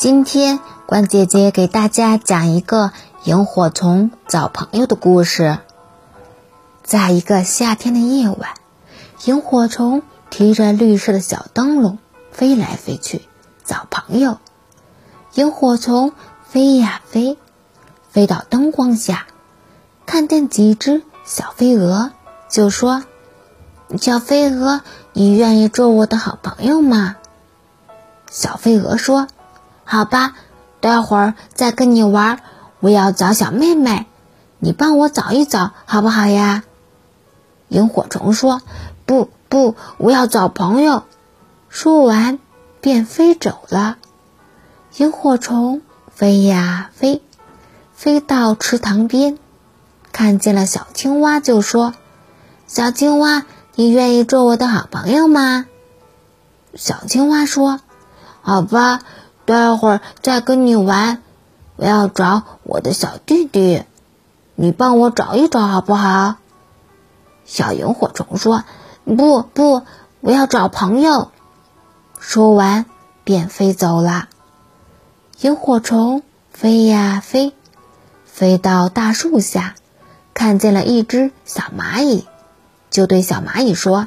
今天关姐姐给大家讲一个萤火虫找朋友的故事。在一个夏天的夜晚，萤火虫提着绿色的小灯笼飞来飞去找朋友。萤火虫飞呀飞，飞到灯光下，看见几只小飞蛾，就说：“小飞蛾，你愿意做我的好朋友吗？”小飞蛾说。好吧，待会儿再跟你玩。我要找小妹妹，你帮我找一找，好不好呀？萤火虫说：“不不，我要找朋友。”说完便飞走了。萤火虫飞呀飞，飞到池塘边，看见了小青蛙，就说：“小青蛙，你愿意做我的好朋友吗？”小青蛙说：“好吧。”待会儿再跟你玩，我要找我的小弟弟，你帮我找一找好不好？小萤火虫说：“不不，我要找朋友。”说完便飞走了。萤火虫飞呀飞，飞到大树下，看见了一只小蚂蚁，就对小蚂蚁说：“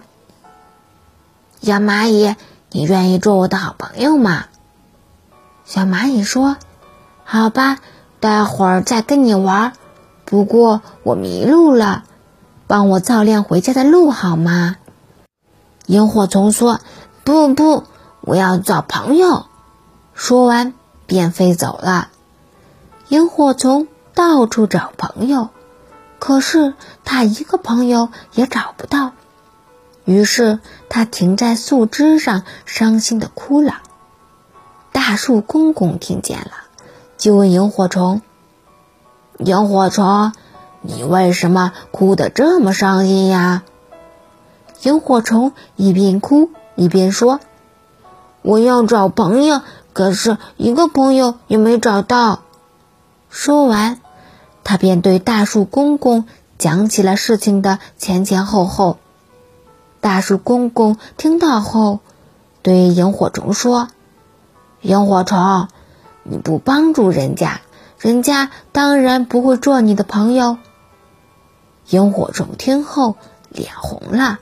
小蚂蚁，你愿意做我的好朋友吗？”小蚂蚁说：“好吧，待会儿再跟你玩。不过我迷路了，帮我照亮回家的路好吗？”萤火虫说：“不不，我要找朋友。”说完便飞走了。萤火虫到处找朋友，可是他一个朋友也找不到。于是他停在树枝上，伤心的哭了。大树公公听见了，就问萤火虫：“萤火虫，你为什么哭得这么伤心呀？”萤火虫一边哭一边说：“我要找朋友，可是一个朋友也没找到。”说完，他便对大树公公讲起了事情的前前后后。大树公公听到后，对萤火虫说。萤火虫，你不帮助人家，人家当然不会做你的朋友。萤火虫听后脸红了。